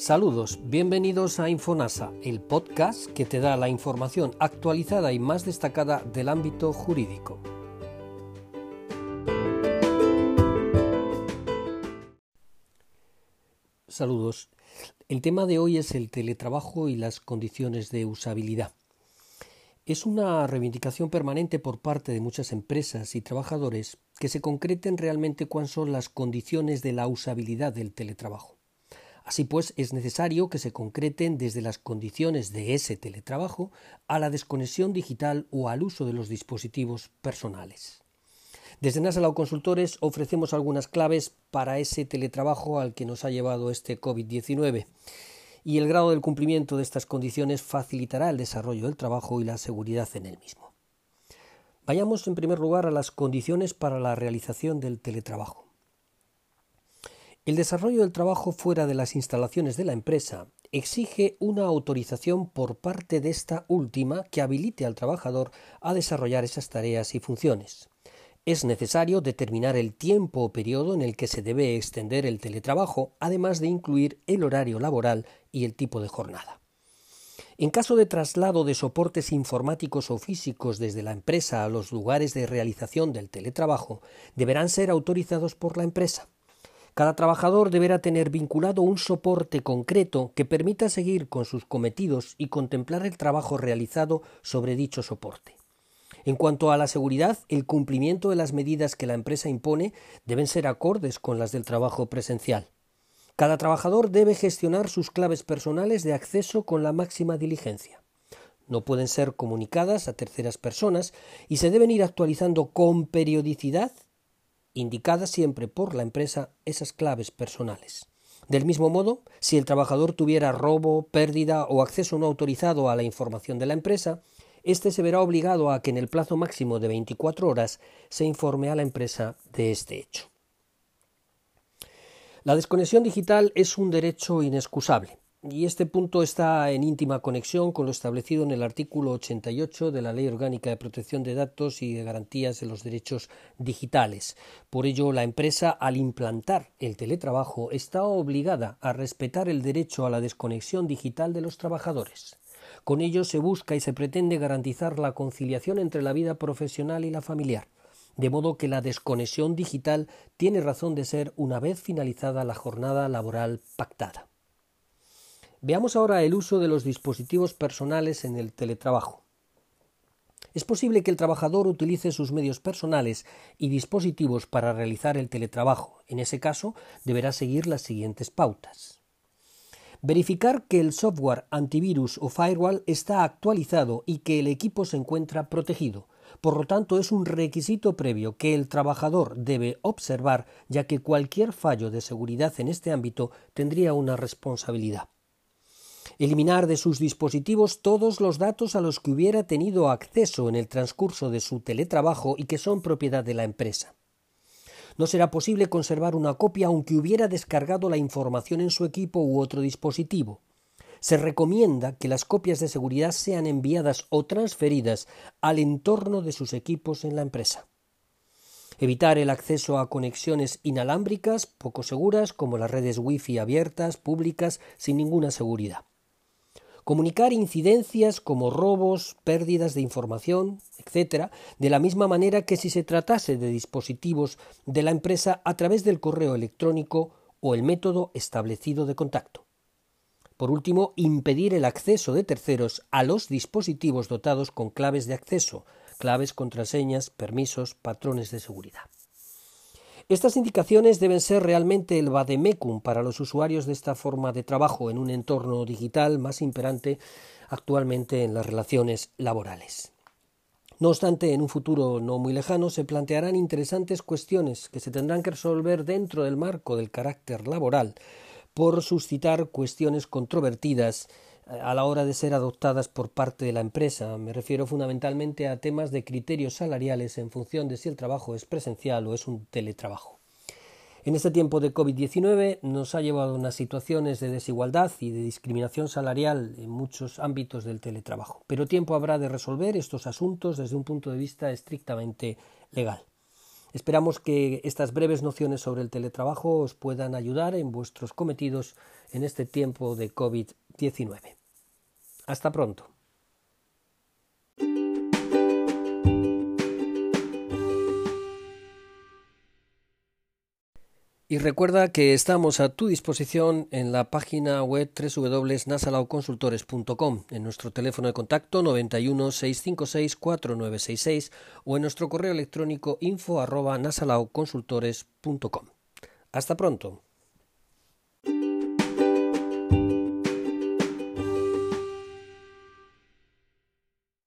Saludos, bienvenidos a Infonasa, el podcast que te da la información actualizada y más destacada del ámbito jurídico. Saludos. El tema de hoy es el teletrabajo y las condiciones de usabilidad. Es una reivindicación permanente por parte de muchas empresas y trabajadores que se concreten realmente cuáles son las condiciones de la usabilidad del teletrabajo. Así pues, es necesario que se concreten desde las condiciones de ese teletrabajo a la desconexión digital o al uso de los dispositivos personales. Desde Nasalao Consultores ofrecemos algunas claves para ese teletrabajo al que nos ha llevado este COVID-19 y el grado del cumplimiento de estas condiciones facilitará el desarrollo del trabajo y la seguridad en el mismo. Vayamos en primer lugar a las condiciones para la realización del teletrabajo. El desarrollo del trabajo fuera de las instalaciones de la empresa exige una autorización por parte de esta última que habilite al trabajador a desarrollar esas tareas y funciones. Es necesario determinar el tiempo o periodo en el que se debe extender el teletrabajo, además de incluir el horario laboral y el tipo de jornada. En caso de traslado de soportes informáticos o físicos desde la empresa a los lugares de realización del teletrabajo, deberán ser autorizados por la empresa. Cada trabajador deberá tener vinculado un soporte concreto que permita seguir con sus cometidos y contemplar el trabajo realizado sobre dicho soporte. En cuanto a la seguridad, el cumplimiento de las medidas que la empresa impone deben ser acordes con las del trabajo presencial. Cada trabajador debe gestionar sus claves personales de acceso con la máxima diligencia. No pueden ser comunicadas a terceras personas y se deben ir actualizando con periodicidad indicadas siempre por la empresa esas claves personales. Del mismo modo, si el trabajador tuviera robo, pérdida o acceso no autorizado a la información de la empresa, éste se verá obligado a que en el plazo máximo de 24 horas se informe a la empresa de este hecho. La desconexión digital es un derecho inexcusable. Y este punto está en íntima conexión con lo establecido en el artículo 88 de la Ley Orgánica de Protección de Datos y de Garantías de los Derechos Digitales. Por ello, la empresa, al implantar el teletrabajo, está obligada a respetar el derecho a la desconexión digital de los trabajadores. Con ello se busca y se pretende garantizar la conciliación entre la vida profesional y la familiar, de modo que la desconexión digital tiene razón de ser una vez finalizada la jornada laboral pactada. Veamos ahora el uso de los dispositivos personales en el teletrabajo. Es posible que el trabajador utilice sus medios personales y dispositivos para realizar el teletrabajo. En ese caso, deberá seguir las siguientes pautas. Verificar que el software antivirus o firewall está actualizado y que el equipo se encuentra protegido. Por lo tanto, es un requisito previo que el trabajador debe observar, ya que cualquier fallo de seguridad en este ámbito tendría una responsabilidad eliminar de sus dispositivos todos los datos a los que hubiera tenido acceso en el transcurso de su teletrabajo y que son propiedad de la empresa. No será posible conservar una copia aunque hubiera descargado la información en su equipo u otro dispositivo. Se recomienda que las copias de seguridad sean enviadas o transferidas al entorno de sus equipos en la empresa. Evitar el acceso a conexiones inalámbricas poco seguras como las redes Wi-Fi abiertas, públicas, sin ninguna seguridad comunicar incidencias como robos, pérdidas de información, etc., de la misma manera que si se tratase de dispositivos de la empresa a través del correo electrónico o el método establecido de contacto. Por último, impedir el acceso de terceros a los dispositivos dotados con claves de acceso, claves, contraseñas, permisos, patrones de seguridad. Estas indicaciones deben ser realmente el vademecum para los usuarios de esta forma de trabajo en un entorno digital más imperante actualmente en las relaciones laborales. No obstante, en un futuro no muy lejano se plantearán interesantes cuestiones que se tendrán que resolver dentro del marco del carácter laboral por suscitar cuestiones controvertidas a la hora de ser adoptadas por parte de la empresa. Me refiero fundamentalmente a temas de criterios salariales en función de si el trabajo es presencial o es un teletrabajo. En este tiempo de COVID-19 nos ha llevado a unas situaciones de desigualdad y de discriminación salarial en muchos ámbitos del teletrabajo, pero tiempo habrá de resolver estos asuntos desde un punto de vista estrictamente legal. Esperamos que estas breves nociones sobre el teletrabajo os puedan ayudar en vuestros cometidos en este tiempo de COVID-19. Hasta pronto. Y recuerda que estamos a tu disposición en la página web www.nasalauconsultores.com, en nuestro teléfono de contacto 91 656 4966 o en nuestro correo electrónico info arroba Hasta pronto.